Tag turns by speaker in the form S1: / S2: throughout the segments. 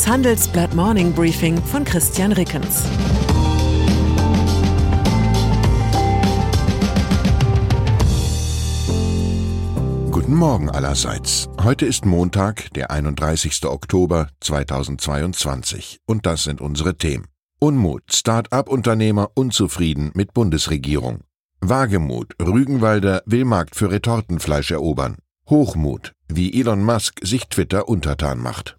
S1: Das Handelsblatt Morning Briefing von Christian Rickens.
S2: Guten Morgen allerseits. Heute ist Montag, der 31. Oktober 2022 und das sind unsere Themen. Unmut, Start-up-Unternehmer unzufrieden mit Bundesregierung. Wagemut, Rügenwalder will Markt für Retortenfleisch erobern. Hochmut, wie Elon Musk sich Twitter untertan macht.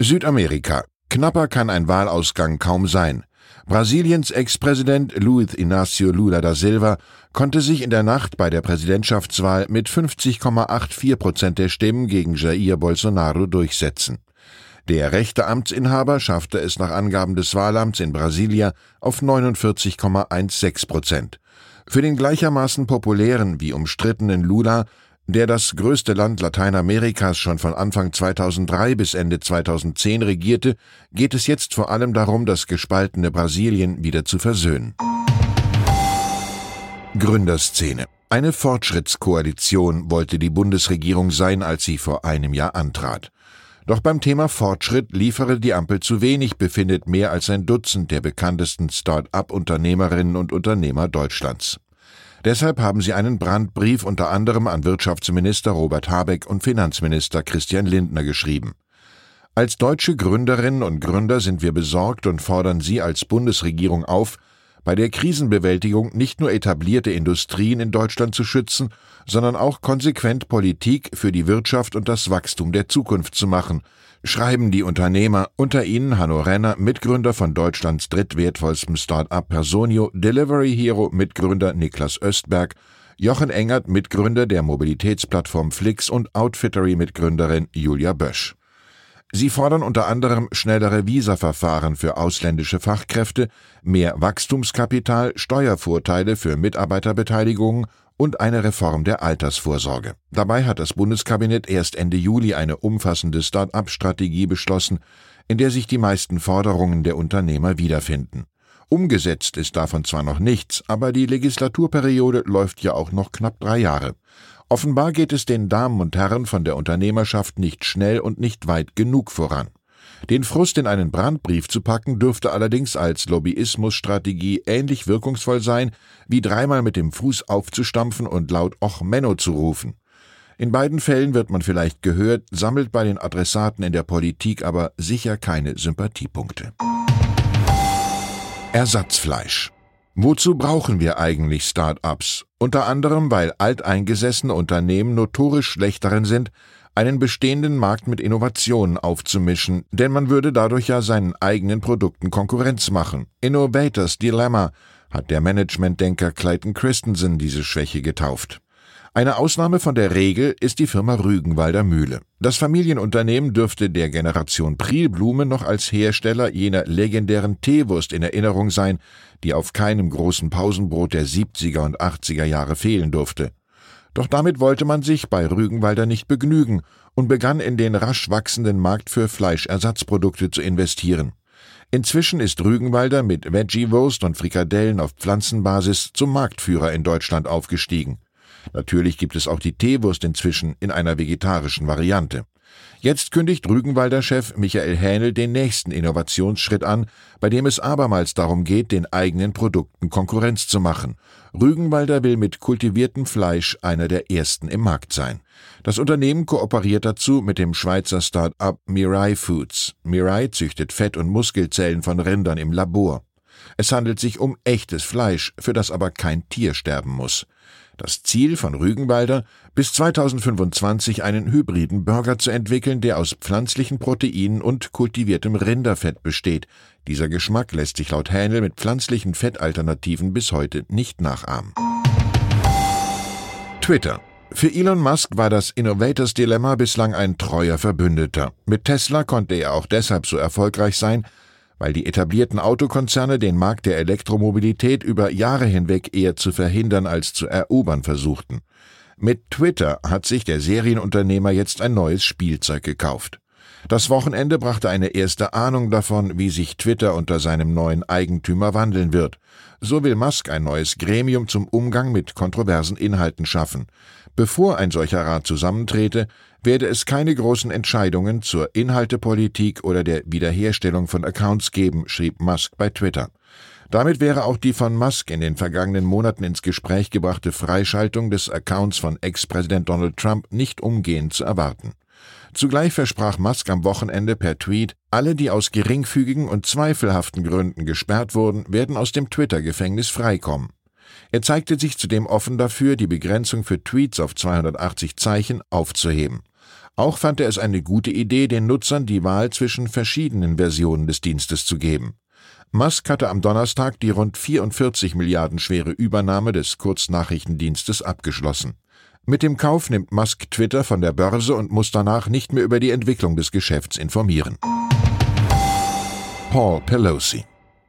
S2: Südamerika. Knapper kann ein Wahlausgang kaum sein. Brasiliens Ex-Präsident Luiz Inácio Lula da Silva konnte sich in der Nacht bei der Präsidentschaftswahl mit 50,84 Prozent der Stimmen gegen Jair Bolsonaro durchsetzen. Der rechte Amtsinhaber schaffte es nach Angaben des Wahlamts in Brasilia auf 49,16 Prozent. Für den gleichermaßen populären wie umstrittenen Lula der das größte Land Lateinamerikas schon von Anfang 2003 bis Ende 2010 regierte, geht es jetzt vor allem darum, das gespaltene Brasilien wieder zu versöhnen. Gründerszene. Eine Fortschrittskoalition wollte die Bundesregierung sein, als sie vor einem Jahr antrat. Doch beim Thema Fortschritt liefere die Ampel zu wenig, befindet mehr als ein Dutzend der bekanntesten Start-up-Unternehmerinnen und Unternehmer Deutschlands. Deshalb haben sie einen Brandbrief unter anderem an Wirtschaftsminister Robert Habeck und Finanzminister Christian Lindner geschrieben. Als deutsche Gründerinnen und Gründer sind wir besorgt und fordern Sie als Bundesregierung auf, bei der Krisenbewältigung nicht nur etablierte Industrien in Deutschland zu schützen, sondern auch konsequent Politik für die Wirtschaft und das Wachstum der Zukunft zu machen, schreiben die Unternehmer, unter ihnen Hanno Renner, Mitgründer von Deutschlands drittwertvollstem Start-up Personio, Delivery Hero Mitgründer Niklas Östberg, Jochen Engert, Mitgründer der Mobilitätsplattform Flix und Outfittery Mitgründerin Julia Bösch. Sie fordern unter anderem schnellere Visaverfahren für ausländische Fachkräfte, mehr Wachstumskapital, Steuervorteile für Mitarbeiterbeteiligungen und eine Reform der Altersvorsorge. Dabei hat das Bundeskabinett erst Ende Juli eine umfassende Start-up-Strategie beschlossen, in der sich die meisten Forderungen der Unternehmer wiederfinden. Umgesetzt ist davon zwar noch nichts, aber die Legislaturperiode läuft ja auch noch knapp drei Jahre. Offenbar geht es den Damen und Herren von der Unternehmerschaft nicht schnell und nicht weit genug voran. Den Frust in einen Brandbrief zu packen, dürfte allerdings als Lobbyismusstrategie ähnlich wirkungsvoll sein, wie dreimal mit dem Fuß aufzustampfen und laut Och Menno zu rufen. In beiden Fällen wird man vielleicht gehört, sammelt bei den Adressaten in der Politik aber sicher keine Sympathiepunkte. Ersatzfleisch. Wozu brauchen wir eigentlich Start-ups? Unter anderem, weil alteingesessene Unternehmen notorisch schlecht darin sind, einen bestehenden Markt mit Innovationen aufzumischen, denn man würde dadurch ja seinen eigenen Produkten Konkurrenz machen. Innovators Dilemma hat der Managementdenker Clayton Christensen diese Schwäche getauft. Eine Ausnahme von der Regel ist die Firma Rügenwalder Mühle. Das Familienunternehmen dürfte der Generation Prielblume noch als Hersteller jener legendären Teewurst in Erinnerung sein, die auf keinem großen Pausenbrot der 70er und 80er Jahre fehlen durfte. Doch damit wollte man sich bei Rügenwalder nicht begnügen und begann in den rasch wachsenden Markt für Fleischersatzprodukte zu investieren. Inzwischen ist Rügenwalder mit Veggie-Wurst und Frikadellen auf Pflanzenbasis zum Marktführer in Deutschland aufgestiegen. Natürlich gibt es auch die Teewurst inzwischen in einer vegetarischen Variante. Jetzt kündigt Rügenwalder Chef Michael Hähnel den nächsten Innovationsschritt an, bei dem es abermals darum geht, den eigenen Produkten Konkurrenz zu machen. Rügenwalder will mit kultiviertem Fleisch einer der ersten im Markt sein. Das Unternehmen kooperiert dazu mit dem Schweizer Start-up Mirai Foods. Mirai züchtet Fett- und Muskelzellen von Rindern im Labor. Es handelt sich um echtes Fleisch, für das aber kein Tier sterben muss. Das Ziel von Rügenwalder, bis 2025 einen hybriden Burger zu entwickeln, der aus pflanzlichen Proteinen und kultiviertem Rinderfett besteht. Dieser Geschmack lässt sich laut Hähnel mit pflanzlichen Fettalternativen bis heute nicht nachahmen. Twitter Für Elon Musk war das Innovators Dilemma bislang ein treuer Verbündeter. Mit Tesla konnte er auch deshalb so erfolgreich sein, weil die etablierten Autokonzerne den Markt der Elektromobilität über Jahre hinweg eher zu verhindern als zu erobern versuchten. Mit Twitter hat sich der Serienunternehmer jetzt ein neues Spielzeug gekauft. Das Wochenende brachte eine erste Ahnung davon, wie sich Twitter unter seinem neuen Eigentümer wandeln wird. So will Musk ein neues Gremium zum Umgang mit kontroversen Inhalten schaffen. Bevor ein solcher Rat zusammentrete, werde es keine großen Entscheidungen zur Inhaltepolitik oder der Wiederherstellung von Accounts geben, schrieb Musk bei Twitter. Damit wäre auch die von Musk in den vergangenen Monaten ins Gespräch gebrachte Freischaltung des Accounts von Ex-Präsident Donald Trump nicht umgehend zu erwarten. Zugleich versprach Musk am Wochenende per Tweet, alle, die aus geringfügigen und zweifelhaften Gründen gesperrt wurden, werden aus dem Twitter-Gefängnis freikommen. Er zeigte sich zudem offen dafür, die Begrenzung für Tweets auf 280 Zeichen aufzuheben. Auch fand er es eine gute Idee, den Nutzern die Wahl zwischen verschiedenen Versionen des Dienstes zu geben. Musk hatte am Donnerstag die rund 44 Milliarden schwere Übernahme des Kurznachrichtendienstes abgeschlossen. Mit dem Kauf nimmt Musk Twitter von der Börse und muss danach nicht mehr über die Entwicklung des Geschäfts informieren. Paul Pelosi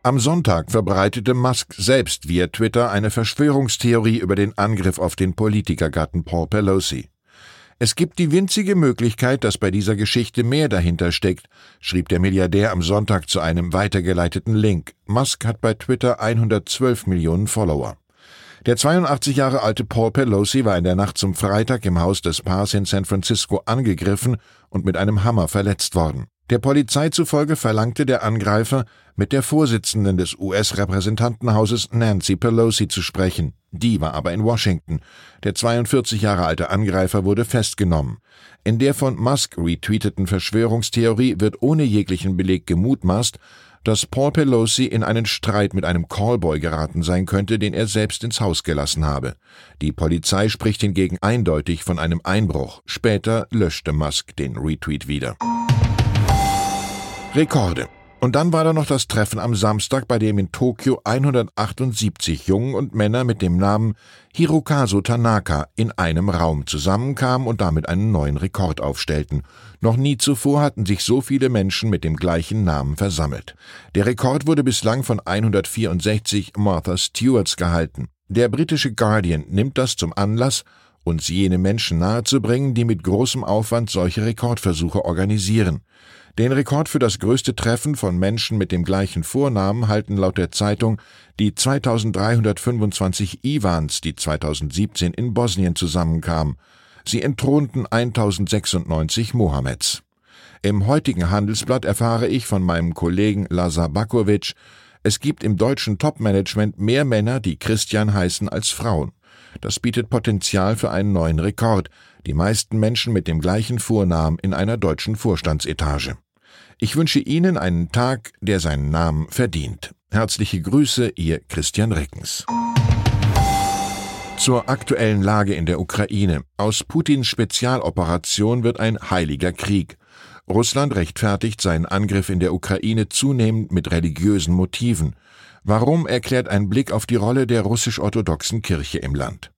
S2: am Sonntag verbreitete Musk selbst via Twitter eine Verschwörungstheorie über den Angriff auf den Politikergatten Paul Pelosi. Es gibt die winzige Möglichkeit, dass bei dieser Geschichte mehr dahinter steckt, schrieb der Milliardär am Sonntag zu einem weitergeleiteten Link. Musk hat bei Twitter 112 Millionen Follower. Der 82 Jahre alte Paul Pelosi war in der Nacht zum Freitag im Haus des Paares in San Francisco angegriffen und mit einem Hammer verletzt worden. Der Polizei zufolge verlangte der Angreifer, mit der Vorsitzenden des US-Repräsentantenhauses Nancy Pelosi zu sprechen. Die war aber in Washington. Der 42 Jahre alte Angreifer wurde festgenommen. In der von Musk retweeteten Verschwörungstheorie wird ohne jeglichen Beleg gemutmaßt, dass Paul Pelosi in einen Streit mit einem Callboy geraten sein könnte, den er selbst ins Haus gelassen habe. Die Polizei spricht hingegen eindeutig von einem Einbruch. Später löschte Musk den Retweet wieder. Rekorde. Und dann war da noch das Treffen am Samstag, bei dem in Tokio 178 Jungen und Männer mit dem Namen Hirokazu Tanaka in einem Raum zusammenkamen und damit einen neuen Rekord aufstellten. Noch nie zuvor hatten sich so viele Menschen mit dem gleichen Namen versammelt. Der Rekord wurde bislang von 164 Martha Stewarts gehalten. Der britische Guardian nimmt das zum Anlass, uns jene Menschen nahezubringen, die mit großem Aufwand solche Rekordversuche organisieren. Den Rekord für das größte Treffen von Menschen mit dem gleichen Vornamen halten laut der Zeitung die 2325 Iwans, die 2017 in Bosnien zusammenkamen. Sie entthronten 1096 Mohammeds. Im heutigen Handelsblatt erfahre ich von meinem Kollegen Lazar Bakovic, es gibt im deutschen Topmanagement mehr Männer, die Christian heißen, als Frauen. Das bietet Potenzial für einen neuen Rekord, die meisten Menschen mit dem gleichen Vornamen in einer deutschen Vorstandsetage. Ich wünsche Ihnen einen Tag, der seinen Namen verdient. Herzliche Grüße, Ihr Christian Reckens. Zur aktuellen Lage in der Ukraine. Aus Putins Spezialoperation wird ein heiliger Krieg. Russland rechtfertigt seinen Angriff in der Ukraine zunehmend mit religiösen Motiven. Warum erklärt ein Blick auf die Rolle der russisch-orthodoxen Kirche im Land?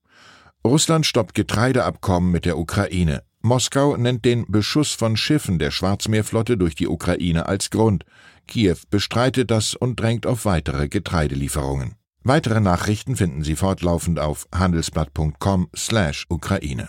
S2: Russland stoppt Getreideabkommen mit der Ukraine. Moskau nennt den Beschuss von Schiffen der Schwarzmeerflotte durch die Ukraine als Grund. Kiew bestreitet das und drängt auf weitere Getreidelieferungen. Weitere Nachrichten finden Sie fortlaufend auf handelsblatt.com/Ukraine.